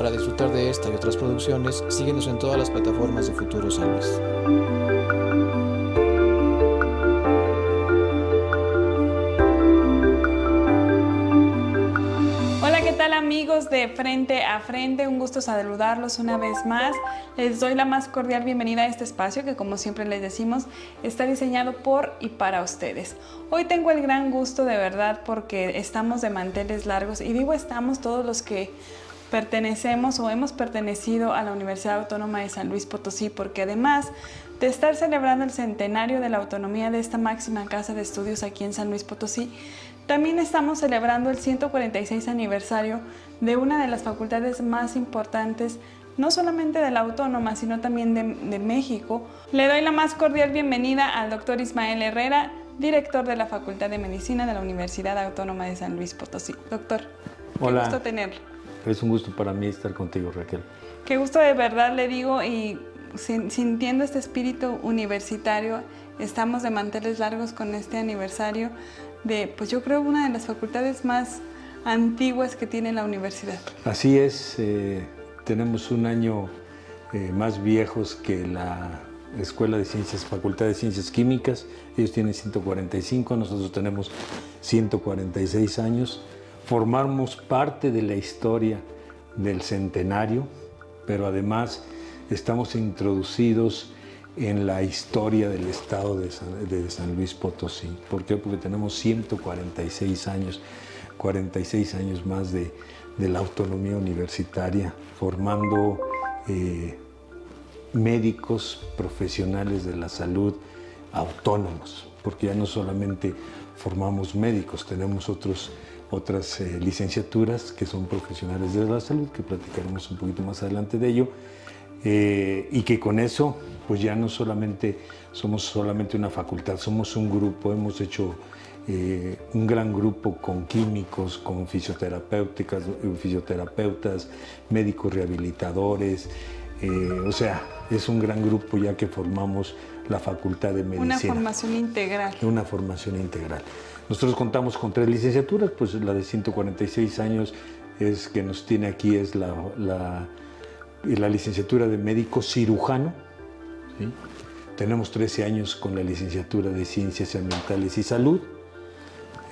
Para disfrutar de esta y otras producciones, síguenos en todas las plataformas de Futuro San Luis. amigos de Frente a Frente? Un gusto saludarlos una vez más. Les doy la más cordial bienvenida a este espacio que como siempre les decimos está diseñado por y para ustedes. Hoy tengo el gran gusto de verdad porque estamos de manteles largos y digo estamos todos los que pertenecemos o hemos pertenecido a la Universidad Autónoma de San Luis Potosí porque además de estar celebrando el centenario de la autonomía de esta máxima casa de estudios aquí en San Luis Potosí, también estamos celebrando el 146 aniversario de una de las facultades más importantes, no solamente de la Autónoma, sino también de, México. Le doy la más cordial bienvenida al doctor Ismael Herrera, director de la Facultad de Medicina de la Universidad Autónoma de San Luis Potosí. Doctor, Hola. qué gusto tenerlo. Es un gusto para mí estar contigo, Raquel. Qué gusto de verdad le digo y sintiendo este espíritu universitario, estamos de manteles largos con este aniversario de, pues yo creo, una de las facultades más antiguas que tiene la universidad. Así es, eh, tenemos un año eh, más viejos que la Escuela de Ciencias, Facultad de Ciencias Químicas. Ellos tienen 145, nosotros tenemos 146 años. Formamos parte de la historia del centenario, pero además estamos introducidos en la historia del estado de San, Luis Potosí. ¿Por qué? Porque tenemos 146 años, 46 años más de, la autonomía universitaria, formando eh, médicos profesionales de la salud autónomos, porque ya no solamente formamos médicos, tenemos otros, otras eh, licenciaturas que son profesionales de la salud, que platicaremos un poquito más adelante de ello, eh, y que con eso pues ya no solamente somos solamente una facultad, somos un grupo, hemos hecho eh, un gran grupo con químicos, con fisioterapéuticas, fisioterapeutas, médicos rehabilitadores, eh, o sea, es un gran grupo ya que formamos la Facultad de Medicina. Una formación integral. Una formación integral. Nosotros contamos con tres licenciaturas, pues la de 146 años es que nos tiene aquí es la, la, licenciatura de médico cirujano, tenemos 13 años con la licenciatura de Ciencias Ambientales y Salud,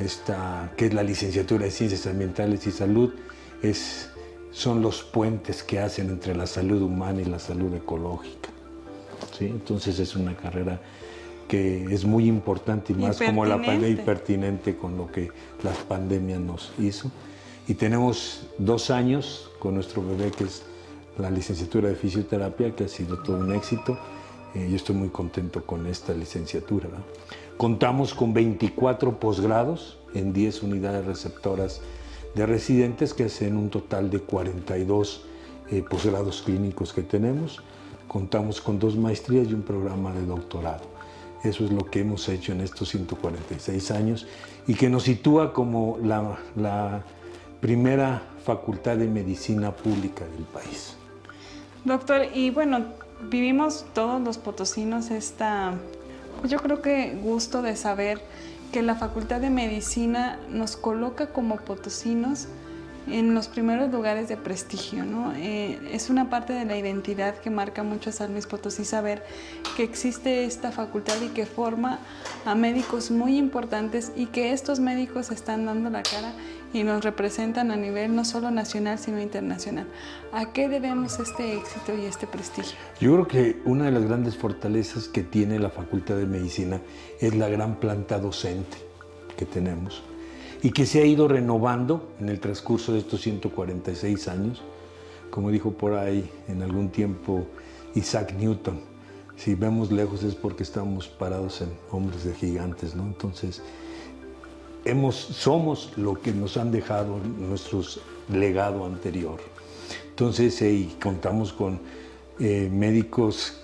esta, que es la licenciatura de Ciencias Ambientales y Salud, es, son los puentes que hacen entre la salud humana y la salud ecológica. ¿sí? Entonces es una carrera que es muy importante y más como la pandemia y pertinente con lo que la pandemia nos hizo. Y tenemos dos años con nuestro bebé que es la licenciatura de fisioterapia, que ha sido todo un éxito eh, yo estoy muy contento con esta licenciatura. Contamos con 24 posgrados en 10 unidades receptoras de residentes que hacen un total de 42 eh, posgrados clínicos que tenemos. Contamos con dos maestrías y un programa de doctorado. Eso es lo que hemos hecho en estos 146 años y que nos sitúa como la, primera facultad de medicina pública del país. Doctor, y bueno, vivimos todos los potosinos esta, pues yo creo que gusto de saber que la Facultad de Medicina nos coloca como potosinos en los primeros lugares de prestigio. ¿no? Eh, es una parte de la identidad que marca mucho a San Luis Potosí saber que existe esta facultad y que forma a médicos muy importantes y que estos médicos están dando la cara y nos representan a nivel no solo nacional, sino internacional. ¿A qué debemos este éxito y este prestigio? Yo creo que una de las grandes fortalezas que tiene la Facultad de Medicina es la gran planta docente que tenemos y que se ha ido renovando en el transcurso de estos 146 años. Como dijo por ahí en algún tiempo Isaac Newton, si vemos lejos es porque estamos parados en hombres de gigantes, ¿no? Entonces, hemos, somos lo que nos han dejado nuestros legado anterior. Entonces, contamos con eh, médicos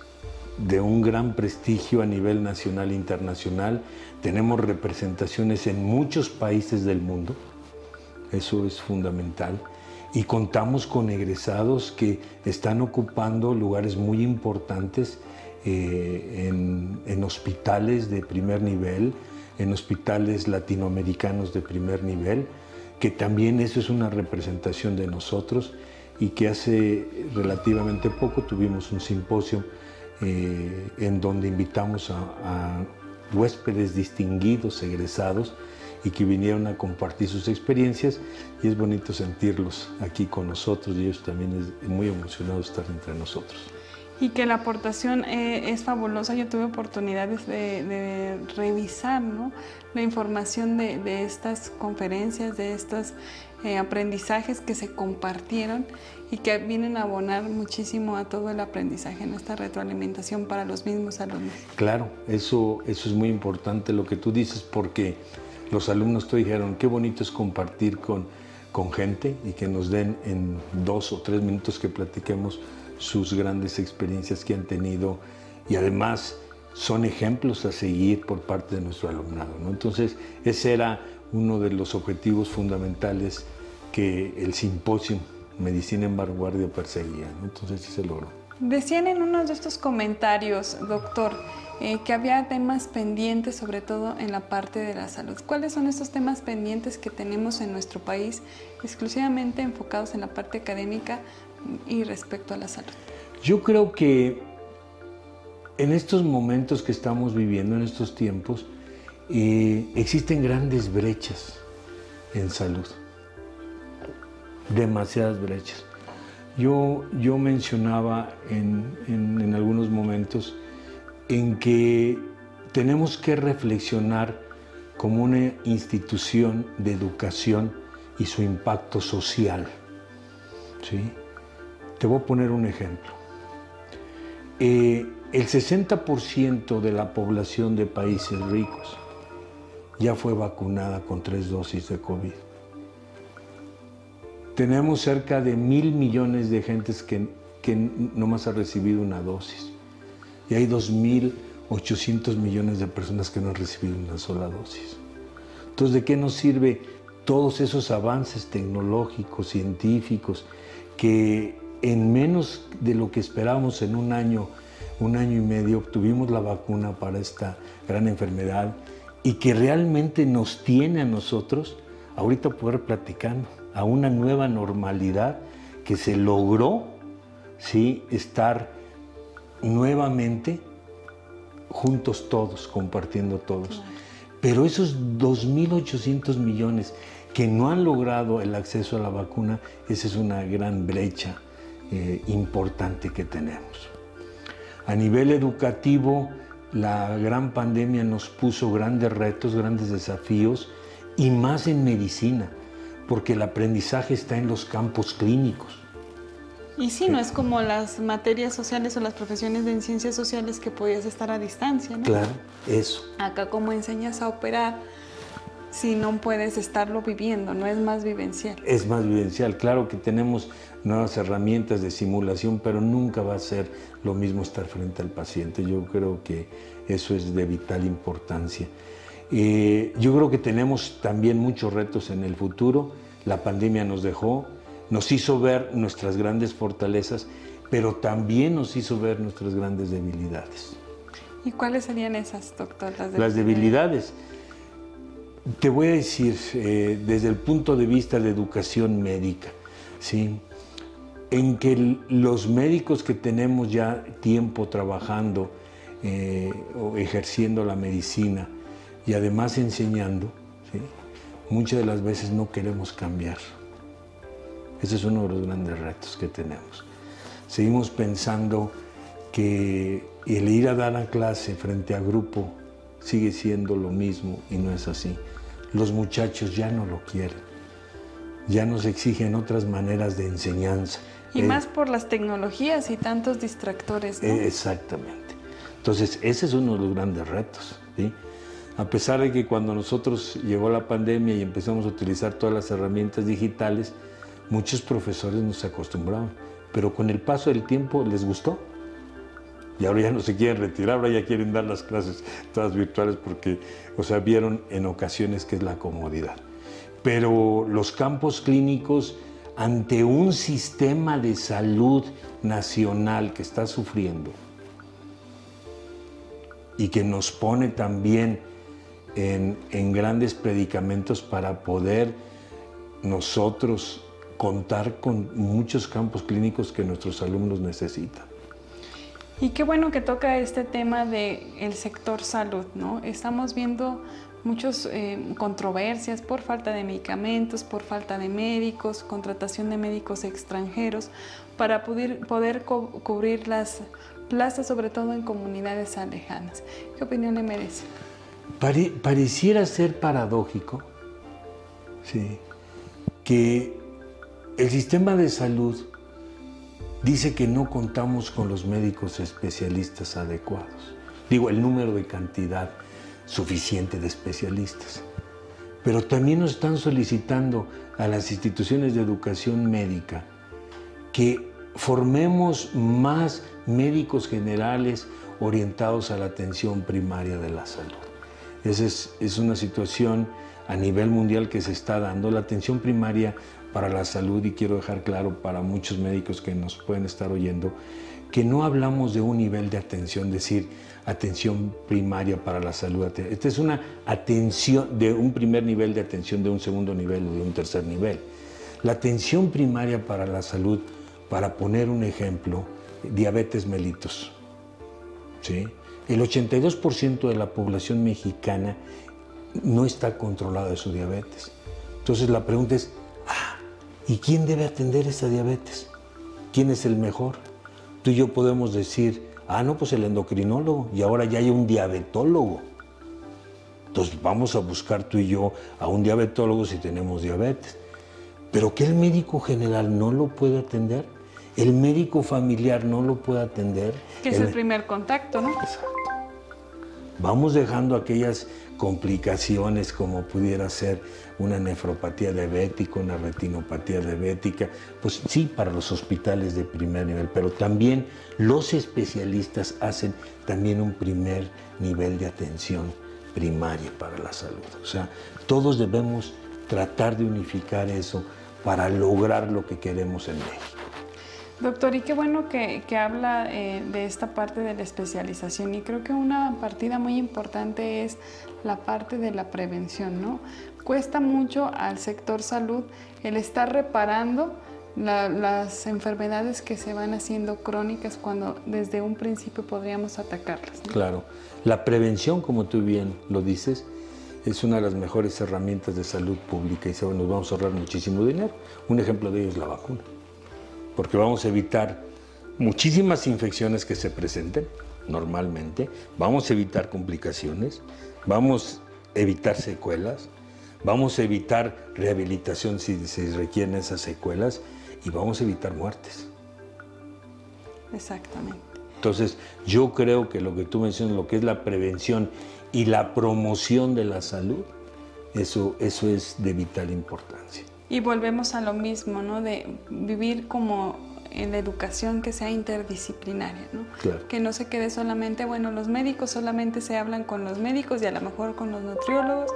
de un gran prestigio a nivel nacional e internacional. Tenemos representaciones en muchos países del mundo. Eso es fundamental. Y contamos con egresados que están ocupando lugares muy importantes eh, en hospitales de primer nivel, en hospitales latinoamericanos de primer nivel, que también eso es una representación de nosotros y que hace relativamente poco tuvimos un simposio eh, en donde invitamos a, a huéspedes distinguidos, egresados, y que vinieron a compartir sus experiencias y es bonito sentirlos aquí con nosotros y ellos también es muy emocionados estar entre nosotros. Y que la aportación eh, es fabulosa. Yo tuve oportunidades de, revisar ¿no? la información de, de, estas conferencias, de estos eh, aprendizajes que se compartieron y que vienen a abonar muchísimo a todo el aprendizaje en esta retroalimentación para los mismos alumnos. Claro, eso, eso es muy importante lo que tú dices porque los alumnos te dijeron, qué bonito es compartir con, con gente y que nos den en dos o tres minutos que platiquemos sus grandes experiencias que han tenido y además son ejemplos a seguir por parte de nuestro alumnado. ¿no? Entonces, ese era uno de los objetivos fundamentales que el simposio Medicina en Vanguardia perseguía. ¿no? Entonces, sí se logró. Decían en uno de estos comentarios, doctor, eh, que había temas pendientes, sobre todo en la parte de la salud. ¿Cuáles son estos temas pendientes que tenemos en nuestro país, exclusivamente enfocados en la parte académica y respecto a la salud? Yo creo que en estos momentos que estamos viviendo, en estos tiempos, eh, existen grandes brechas en salud, demasiadas brechas. Yo, yo mencionaba en, en algunos momentos en que tenemos que reflexionar como una institución de educación y su impacto social. ¿sí? Te voy a poner un ejemplo. Eh, el 60% de la población de países ricos ya fue vacunada con tres dosis de COVID. Tenemos cerca de mil millones de gentes que, que nomás ha recibido una dosis y hay 2.800 millones de personas que no han recibido una sola dosis. Entonces, ¿de qué nos sirve todos esos avances tecnológicos, científicos, que en menos de lo que esperábamos en un año, un año y medio, obtuvimos la vacuna para esta gran enfermedad y que realmente nos tiene a nosotros ahorita poder platicando a una nueva normalidad que se logró ¿sí? estar nuevamente juntos todos, compartiendo todos. Pero esos 2.800 millones que no han logrado el acceso a la vacuna, esa es una gran brecha eh, importante que tenemos. A nivel educativo, la gran pandemia nos puso grandes retos, grandes desafíos, y más en medicina, porque el aprendizaje está en los campos clínicos. Y sí, no es como las materias sociales o las profesiones de ciencias sociales que podías estar a distancia, ¿no? Claro, eso. Acá como enseñas a operar, si no puedes estarlo viviendo, no es más vivencial. Es más vivencial, claro que tenemos nuevas herramientas de simulación, pero nunca va a ser lo mismo estar frente al paciente. Yo creo que eso es de vital importancia. Eh, yo creo que tenemos también muchos retos en el futuro. La pandemia nos dejó, nos hizo ver nuestras grandes fortalezas, pero también nos hizo ver nuestras grandes debilidades. ¿Y cuáles serían esas, doctor? Las debilidades. Te voy a decir, eh, desde el punto de vista de educación médica, ¿sí? en que los médicos que tenemos ya tiempo trabajando eh, o ejerciendo la medicina y además enseñando, muchas de las veces no queremos cambiar. Ese es uno de los grandes retos que tenemos. Seguimos pensando que el ir a dar la clase frente a grupo sigue siendo lo mismo y no es así. Los muchachos ya no lo quieren, ya nos exigen otras maneras de enseñanza. Y eh, más por las tecnologías y tantos distractores. ¿no? exactamente. Entonces, ese es uno de los grandes retos. A pesar de que cuando nosotros llegó la pandemia y empezamos a utilizar todas las herramientas digitales, muchos profesores no se acostumbraban, pero con el paso del tiempo les gustó. Y ahora ya no se quieren retirar, ahora ya quieren dar las clases todas virtuales porque, o sea, vieron en ocasiones que es la comodidad. Pero los campos clínicos, ante un sistema de salud nacional que está sufriendo y que nos pone también en, en grandes predicamentos para poder nosotros contar con muchos campos clínicos que nuestros alumnos necesitan. Y qué bueno que toca este tema del el sector salud, ¿no? Estamos viendo muchas eh, controversias por falta de medicamentos, por falta de médicos, contratación de médicos extranjeros, para poder, poder cubrir las plazas, sobre todo en comunidades alejanas. ¿Qué opinión le merece? Pareciera ser paradójico sí, que el sistema de salud dice que no contamos con los médicos especialistas adecuados. Digo, el número de cantidad suficiente de especialistas. Pero también nos están solicitando a las instituciones de educación médica que formemos más médicos generales orientados a la atención primaria de la salud. Esa es, es una situación a nivel mundial que se está dando. La atención primaria para la salud, y quiero dejar claro para muchos médicos que nos pueden estar oyendo, que no hablamos de un nivel de atención, decir, atención primaria para la salud. Esta es una atención de un primer nivel de atención, de un segundo nivel o de un tercer nivel. La atención primaria para la salud, para poner un ejemplo, diabetes mellitus. ¿sí? El 82% de la población mexicana no está controlada de su diabetes. Entonces la pregunta es, ah, ¿y quién debe atender esa diabetes? ¿Quién es el mejor? Tú y yo podemos decir, ah, no, pues el endocrinólogo, y ahora ya hay un diabetólogo. Entonces vamos a buscar tú y yo a un diabetólogo si tenemos diabetes. Pero que el médico general no lo puede atender, el médico familiar no lo puede atender. Que es el, primer contacto, ¿no? Exacto. Vamos dejando aquellas complicaciones como pudiera ser una nefropatía diabética, una retinopatía diabética, pues sí para los hospitales de primer nivel, pero también los especialistas hacen también un primer nivel de atención primaria para la salud. O sea, todos debemos tratar de unificar eso para lograr lo que queremos en México. Doctor, y qué bueno que, habla eh, de esta parte de la especialización y creo que una partida muy importante es la parte de la prevención, ¿no? Cuesta mucho al sector salud el estar reparando las enfermedades que se van haciendo crónicas cuando desde un principio podríamos atacarlas. Claro, la prevención, como tú bien lo dices, es una de las mejores herramientas de salud pública y nos vamos a ahorrar muchísimo dinero. Un ejemplo de ello es la vacuna, porque vamos a evitar muchísimas infecciones que se presenten normalmente, vamos a evitar complicaciones, vamos a evitar secuelas, vamos a evitar rehabilitación si se requieren esas secuelas y vamos a evitar muertes. Exactamente. Entonces, yo creo que lo que tú mencionas, lo que es la prevención y la promoción de la salud, eso, eso es de vital importancia. Y volvemos a lo mismo, ¿no? De vivir como en la educación que sea interdisciplinaria, ¿no? Que no se quede solamente, bueno, los médicos solamente se hablan con los médicos y a lo mejor con los nutriólogos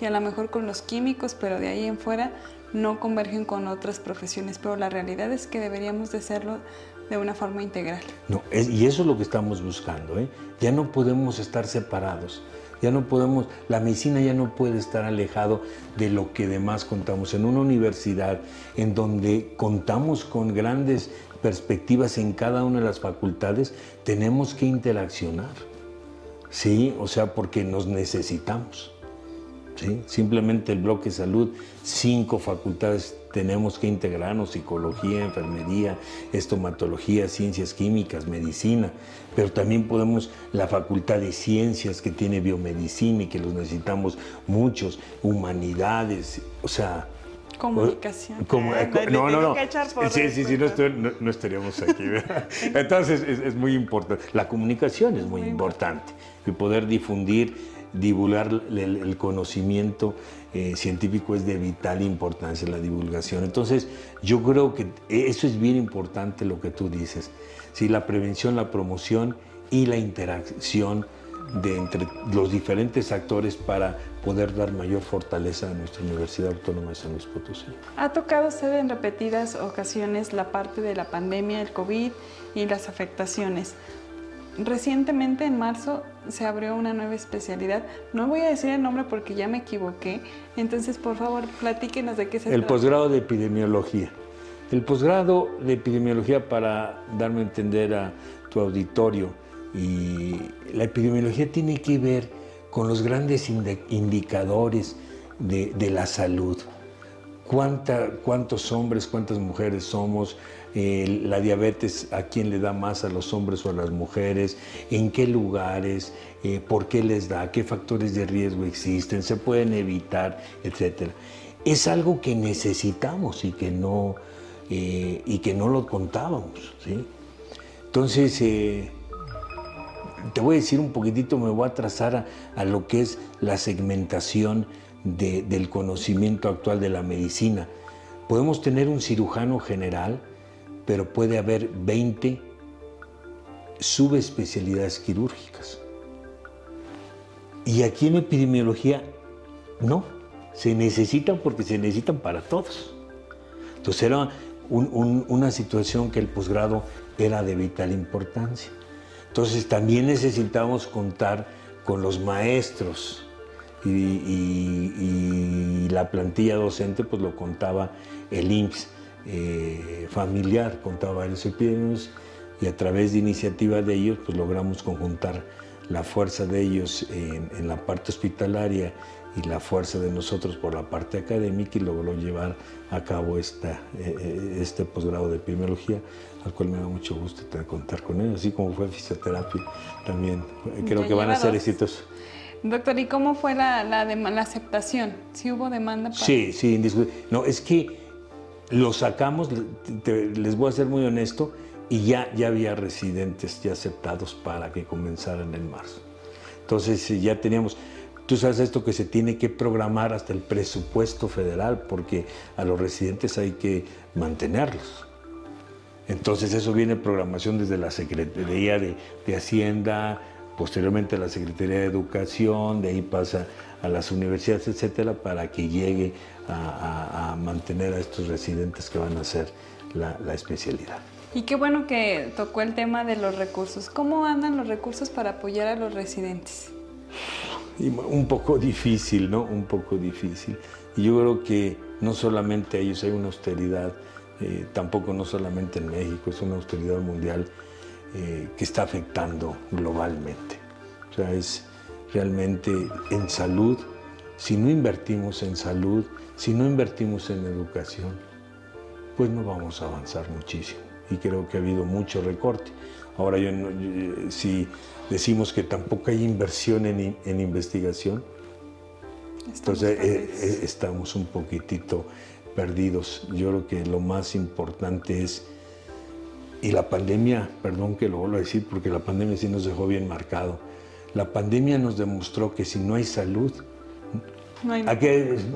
y a lo mejor con los químicos, pero de ahí en fuera no convergen con otras profesiones. Pero la realidad es que deberíamos de hacerlo de una forma integral. No, y eso es lo que estamos buscando, ¿eh? Ya no podemos estar separados. Ya no podemos, la medicina ya no puede estar alejado de lo que demás contamos. En una universidad en donde contamos con grandes perspectivas en cada una de las facultades, tenemos que interaccionar. Sí, o sea, porque nos necesitamos. ¿sí? Simplemente el bloque salud, cinco facultades tenemos que integrarnos, psicología, enfermería, estomatología, ciencias químicas, medicina, pero también podemos la facultad de ciencias que tiene biomedicina y que los necesitamos muchos, humanidades, o sea... Comunicación. no, no, no. Sí, sí, sí, no, estaríamos aquí. Entonces es, muy importante. La comunicación es muy, importante y poder difundir divulgar el, conocimiento eh, científico es de vital importancia, la divulgación. Entonces, yo creo que eso es bien importante lo que tú dices. ¿sí? La prevención, la promoción y la interacción de entre los diferentes actores para poder dar mayor fortaleza a nuestra Universidad Autónoma de San Luis Potosí. Ha tocado usted en repetidas ocasiones la parte de la pandemia, el COVID y las afectaciones. Recientemente en marzo se abrió una nueva especialidad. No voy a decir el nombre porque ya me equivoqué. Entonces, por favor, platíquenos de qué se El trata. posgrado de epidemiología. El posgrado de epidemiología, para darme a entender a tu auditorio, y la epidemiología tiene que ver con los grandes indicadores de, de la salud. Cuánta- ¿Cuántos hombres, cuántas mujeres somos? La diabetes, ¿a quién le da más, a los hombres o a las mujeres? ¿En qué lugares? Eh, ¿Por qué les da? ¿Qué factores de riesgo existen? ¿Se pueden evitar? Etcétera. Es algo que necesitamos y que no, eh, y que no lo contábamos. Entonces, eh, te voy a decir un poquitito, me voy a trazar a, lo que es la segmentación de- del conocimiento actual de la medicina. Podemos tener un cirujano general, pero puede haber 20 subespecialidades quirúrgicas. Y aquí en epidemiología, no, se necesitan porque se necesitan para todos. Entonces era un- un- una situación que el posgrado era de vital importancia. Entonces también necesitábamos contar con los maestros y, y- y la plantilla docente pues lo contaba el IMSS eh, familiar, contaba varios epidemiólogos y a través de iniciativa de ellos pues logramos conjuntar la fuerza de ellos en, en la parte hospitalaria y la fuerza de nosotros por la parte académica y logró llevar a cabo esta, eh, eh, este posgrado de epidemiología, al cual me da mucho gusto contar con él, así como fue fisioterapia también. eh, Creo Ya que van a ser dos. exitosos. Doctor, ¿y cómo fue la, la, la aceptación? ¿Sí hubo demanda para...? Sí, sí. No, es que lo sacamos, les voy a ser muy honesto, y ya, ya había residentes ya aceptados para que comenzaran en marzo. Entonces ya teníamos, tú sabes esto que se tiene que programar hasta el presupuesto federal, porque a los residentes hay que mantenerlos. Entonces eso viene programación desde la Secretaría de, de Hacienda, posteriormente la Secretaría de Educación, de ahí pasa a las universidades, etcétera, para que llegue a, a- a mantener a estos residentes que van a hacer la, la especialidad. Y qué bueno que tocó el tema de los recursos. ¿Cómo andan los recursos para apoyar a los residentes? Y un poco difícil, ¿no? Un poco difícil. Y yo creo que no solamente a ellos hay una austeridad, eh, tampoco no solamente en México, es una austeridad mundial eh, que está afectando globalmente. O sea, es realmente en salud, si no invertimos en salud, si no invertimos en educación, pues no vamos a avanzar muchísimo. Y creo que ha habido mucho recorte. Ahora, yo, yo- si decimos que tampoco hay inversión en, in- en investigación, Estamos entonces eh, perdidos. eh, estamos un poquitito perdidos. Yo creo que lo más importante es, y la pandemia, perdón que lo vuelvo a decir, porque la pandemia sí nos dejó bien marcado, la pandemia nos demostró que si no hay salud, No hay- Aquí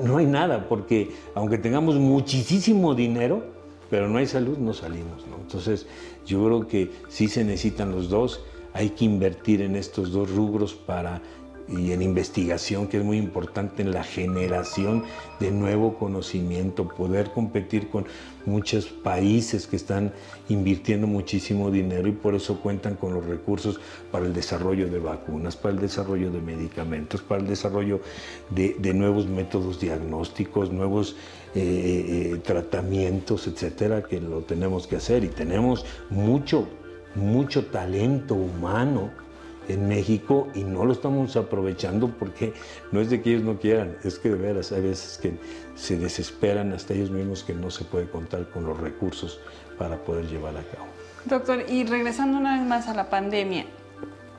no hay nada, porque aunque tengamos muchísimo dinero, pero no hay salud, no salimos. ¿no? Entonces, yo creo que sí se necesitan los dos. Hay que invertir en estos dos rubros para y en investigación, que es muy importante en la generación de nuevo conocimiento, poder competir con muchos países que están invirtiendo muchísimo dinero y por eso cuentan con los recursos para el desarrollo de vacunas, para el desarrollo de medicamentos, para el desarrollo de, nuevos métodos diagnósticos, nuevos eh, eh, tratamientos, etcétera, que lo tenemos que hacer. Y tenemos mucho, mucho talento humano en México y no lo estamos aprovechando porque no es de que ellos no quieran, es que de veras hay veces que se desesperan hasta ellos mismos que no se puede contar con los recursos para poder llevar a cabo. Doctor, y regresando una vez más a la pandemia,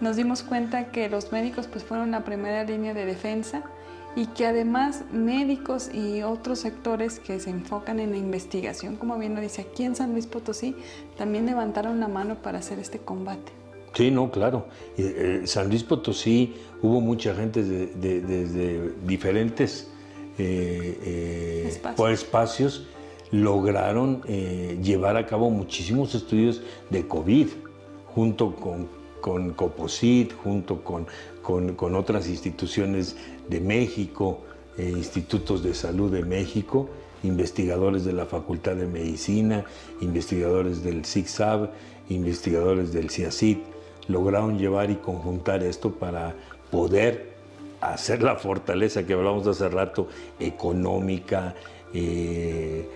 nos dimos cuenta que los médicos pues fueron la primera línea de defensa y que además médicos y otros sectores que se enfocan en la investigación, como bien lo dice aquí en San Luis Potosí, también levantaron la mano para hacer este combate. Sí, no, claro. Eh, San Luis Potosí hubo mucha gente de- de- desde diferentes eh, eh, Espacios. por espacios lograron llevar a cabo muchísimos estudios de COVID junto con, con Coposit, junto con, con- con otras instituciones de México, eh, institutos de salud de México, investigadores de la Facultad de Medicina, investigadores del CICSAB, investigadores del CIACIT. Lograron llevar y conjuntar esto para poder hacer la fortaleza que hablamos hace rato, económica, eh,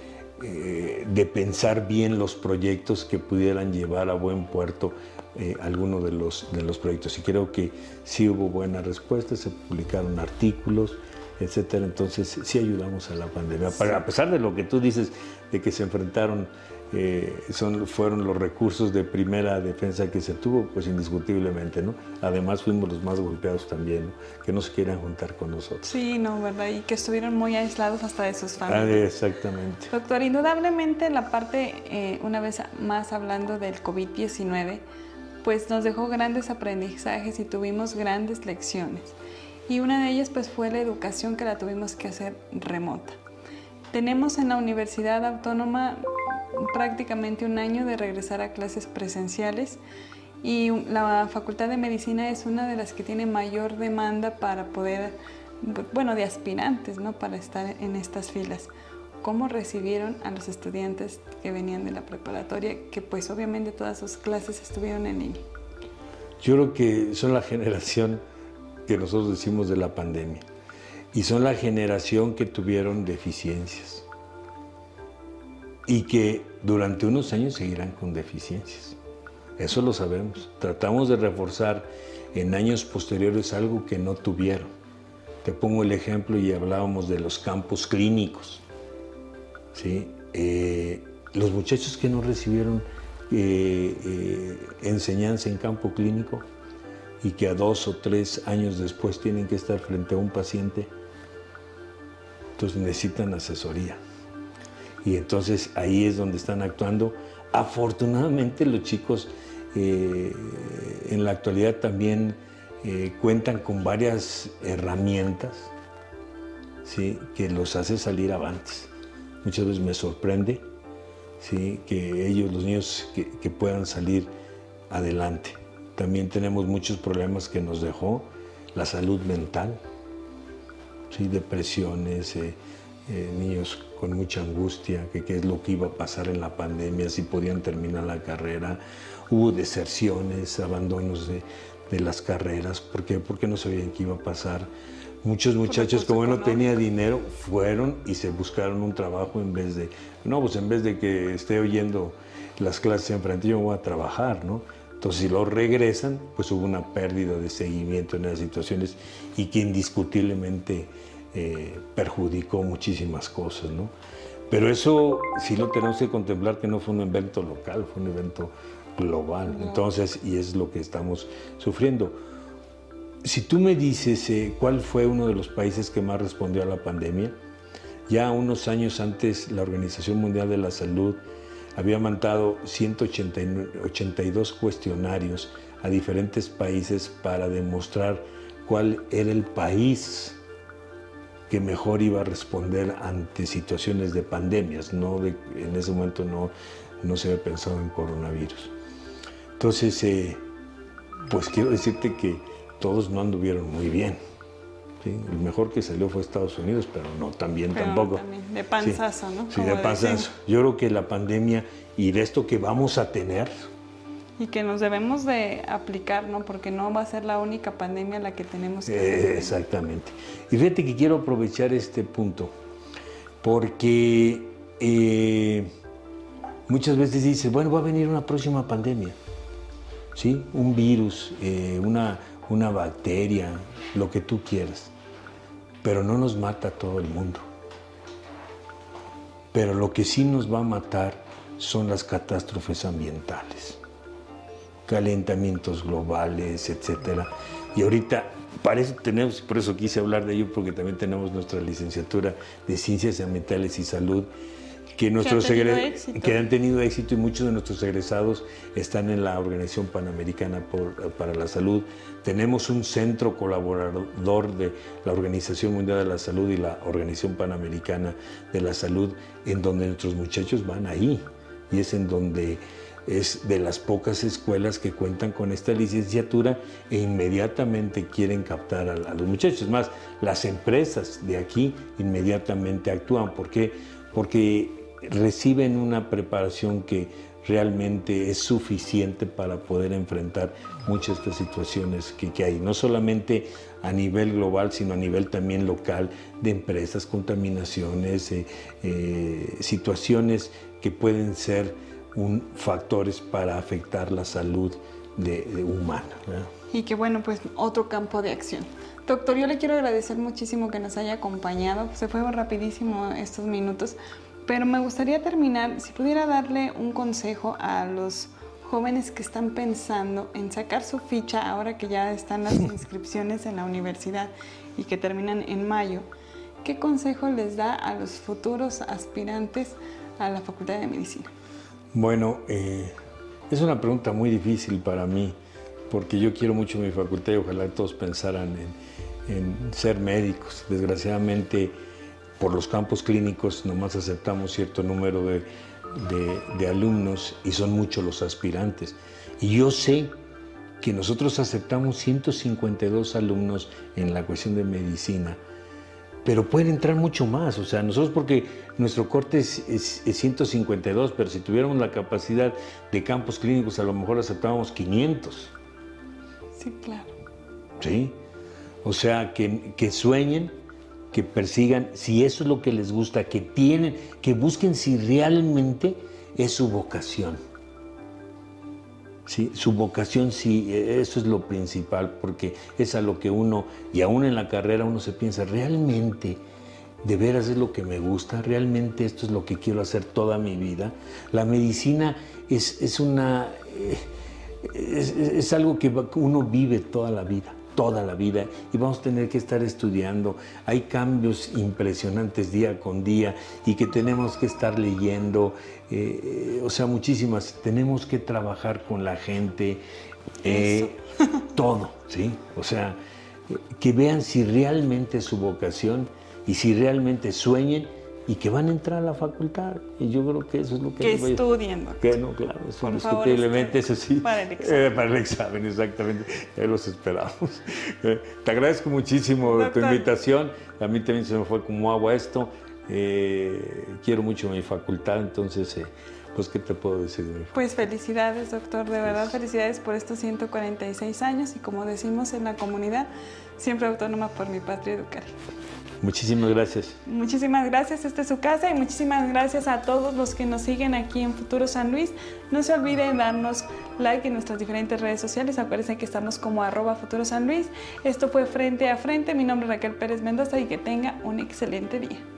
eh, de pensar bien los proyectos que pudieran llevar a buen puerto eh, algunos de los, de los proyectos. Y creo que sí hubo buenas respuestas, se publicaron artículos, etcétera. Entonces sí ayudamos a la pandemia. A pesar de lo que tú dices, de que se enfrentaron eh, son, fueron los recursos de primera defensa que se tuvo, pues indiscutiblemente, ¿no? Además fuimos los más golpeados también, que no se quieran juntar con nosotros. Sí, no, ¿verdad? Y que estuvieron muy aislados hasta de sus familias. Ah, exactamente. Doctor, indudablemente la parte, eh, una vez más hablando del COVID-19, pues nos dejó grandes aprendizajes y tuvimos grandes lecciones. Y una de ellas pues fue la educación que la tuvimos que hacer remota. Tenemos en la Universidad Autónoma prácticamente un año de regresar a clases presenciales y la Facultad de Medicina es una de las que tiene mayor demanda para poder, bueno, de aspirantes, ¿no? Para estar en estas filas. ¿Cómo recibieron a los estudiantes que venían de la preparatoria, que pues obviamente todas sus clases estuvieron en línea? Yo creo que son la generación que nosotros decimos de la pandemia y son la generación que tuvieron deficiencias y que durante unos años seguirán con deficiencias. Eso lo sabemos. Tratamos de reforzar en años posteriores algo que no tuvieron. Te pongo el ejemplo y hablábamos de los campos clínicos. ¿sí? Eh, los muchachos que no recibieron eh, eh, enseñanza en campo clínico y que a dos o tres años después tienen que estar frente a un paciente, entonces necesitan asesoría y entonces ahí es donde están actuando. Afortunadamente los chicos eh, en la actualidad también eh, cuentan con varias herramientas ¿sí? que los hace salir avantes. Muchas veces me sorprende ¿sí? que ellos, los niños, que, puedan salir adelante. También tenemos muchos problemas que nos dejó la salud mental, ¿sí? depresiones, eh, niños con mucha angustia, que qué es lo que iba a pasar en la pandemia, si podían terminar la carrera. Hubo deserciones, abandonos de, las carreras, ¿por qué? Porque no sabían qué iba a pasar. Muchos muchachos, como no tenía dinero, fueron y se buscaron un trabajo en vez de, no, pues en vez de que esté oyendo las clases enfrente, yo voy a trabajar, ¿no? Entonces, si lo regresan, pues hubo una pérdida de seguimiento en esas situaciones y que indiscutiblemente eh, perjudicó muchísimas cosas, ¿no? Pero eso sí lo tenemos que contemplar que no fue un evento local, fue un evento global. Entonces, y es lo que estamos sufriendo. Si tú me dices eh, cuál fue uno de los países que más respondió a la pandemia, ya unos años antes la Organización Mundial de la Salud había mandado 182 cuestionarios a diferentes países para demostrar cuál era el país que mejor iba a responder ante situaciones de pandemias, no en ese momento no, no se había pensado en coronavirus. Entonces, eh, pues quiero decirte que todos no anduvieron muy bien. El mejor que salió fue Estados Unidos, pero no tan bien tampoco. de panzazo, ¿no? Sí, de panzazo. Yo creo que la pandemia y de esto que vamos a tener, y que nos debemos de aplicar, ¿no? Porque no va a ser la única pandemia la que tenemos que... Eh, exactamente. Y fíjate que quiero aprovechar este punto, porque eh, muchas veces dices, bueno, va a venir una próxima pandemia, ¿sí? Un virus, eh, una, una bacteria, lo que tú quieras, pero no nos mata a todo el mundo. Pero lo que sí nos va a matar son las catástrofes ambientales calentamientos globales, etcétera. Y ahorita para eso tenemos, por eso quise hablar de ello, porque también tenemos nuestra licenciatura de Ciencias Ambientales y Salud, que, nuestros que han tenido éxito y muchos de nuestros egresados están en la Organización Panamericana para la Salud. Tenemos un centro colaborador de la Organización Mundial de la Salud y la Organización Panamericana de la Salud, en donde nuestros muchachos van ahí y es en donde es de las pocas escuelas que cuentan con esta licenciatura e inmediatamente quieren captar a, los muchachos. Más, las empresas de aquí inmediatamente actúan. ¿Por qué? Porque reciben una preparación que realmente es suficiente para poder enfrentar muchas de estas situaciones que, que, hay, no solamente a nivel global, sino a nivel también local, de empresas, contaminaciones, eh, eh, situaciones que pueden ser un, factores para afectar la salud de, de humana. Y que bueno, pues otro campo de acción. Doctor, yo le quiero agradecer muchísimo que nos haya acompañado. Se fue rapidísimo estos minutos, pero me gustaría terminar, si pudiera darle un consejo a los jóvenes que están pensando en sacar su ficha ahora que ya están las inscripciones en la universidad y que terminan en mayo. ¿Qué consejo les da a los futuros aspirantes a la Facultad de Medicina? Bueno, eh, es una pregunta muy difícil para mí porque yo quiero mucho mi facultad y ojalá todos pensaran en, ser médicos. Desgraciadamente, por los campos clínicos nomás aceptamos cierto número de, de, de, alumnos y son muchos los aspirantes. Y yo sé que nosotros aceptamos 152 alumnos en la cuestión de medicina, pero pueden entrar mucho más. O sea, nosotros porque nuestro corte es, es, es 152, pero si tuviéramos la capacidad de campos clínicos, a lo mejor aceptábamos 500. Sí, claro. Sí. O sea, que, que, sueñen, que persigan, si eso es lo que les gusta, que tienen, que busquen si realmente es su vocación. Sí, su vocación sí, eso es lo principal, porque es a lo que uno, y aún en la carrera uno se piensa, realmente, de veras es lo que me gusta, realmente esto es lo que quiero hacer toda mi vida. La medicina es, es una... Eh, es, es, algo que uno vive toda la vida, toda la vida, y vamos a tener que estar estudiando. Hay cambios impresionantes día con día y que tenemos que estar leyendo, eh, o sea, muchísimas. Tenemos que trabajar con la gente, eh, todo, ¿sí? O sea, que vean si realmente es su vocación y si realmente sueñen y que van a entrar a la facultad. Y yo creo que eso es lo que... Que estudien. Que no, claro, eso Por indiscutiblemente, favor, eso sí. Para el examen. Eh, para el examen, exactamente. Ahí los esperamos. Eh, te agradezco muchísimo Doctor. tu invitación. A mí también se me fue como agua esto. Eh, quiero mucho mi facultad, entonces... pues, ¿qué te puedo decir? De pues felicidades, doctor, de verdad, pues, felicidades por estos 146 años y como decimos en la comunidad, siempre autónoma por mi patria educar. Muchísimas gracias. Muchísimas gracias, esta es su casa y muchísimas gracias a todos los que nos siguen aquí en Futuro San Luis. No se olviden darnos like en nuestras diferentes redes sociales. Acuérdense que estamos como arroba Futuro San Luis. Esto fue Frente a Frente. Mi nombre es Raquel Pérez Mendoza y que tenga un excelente día.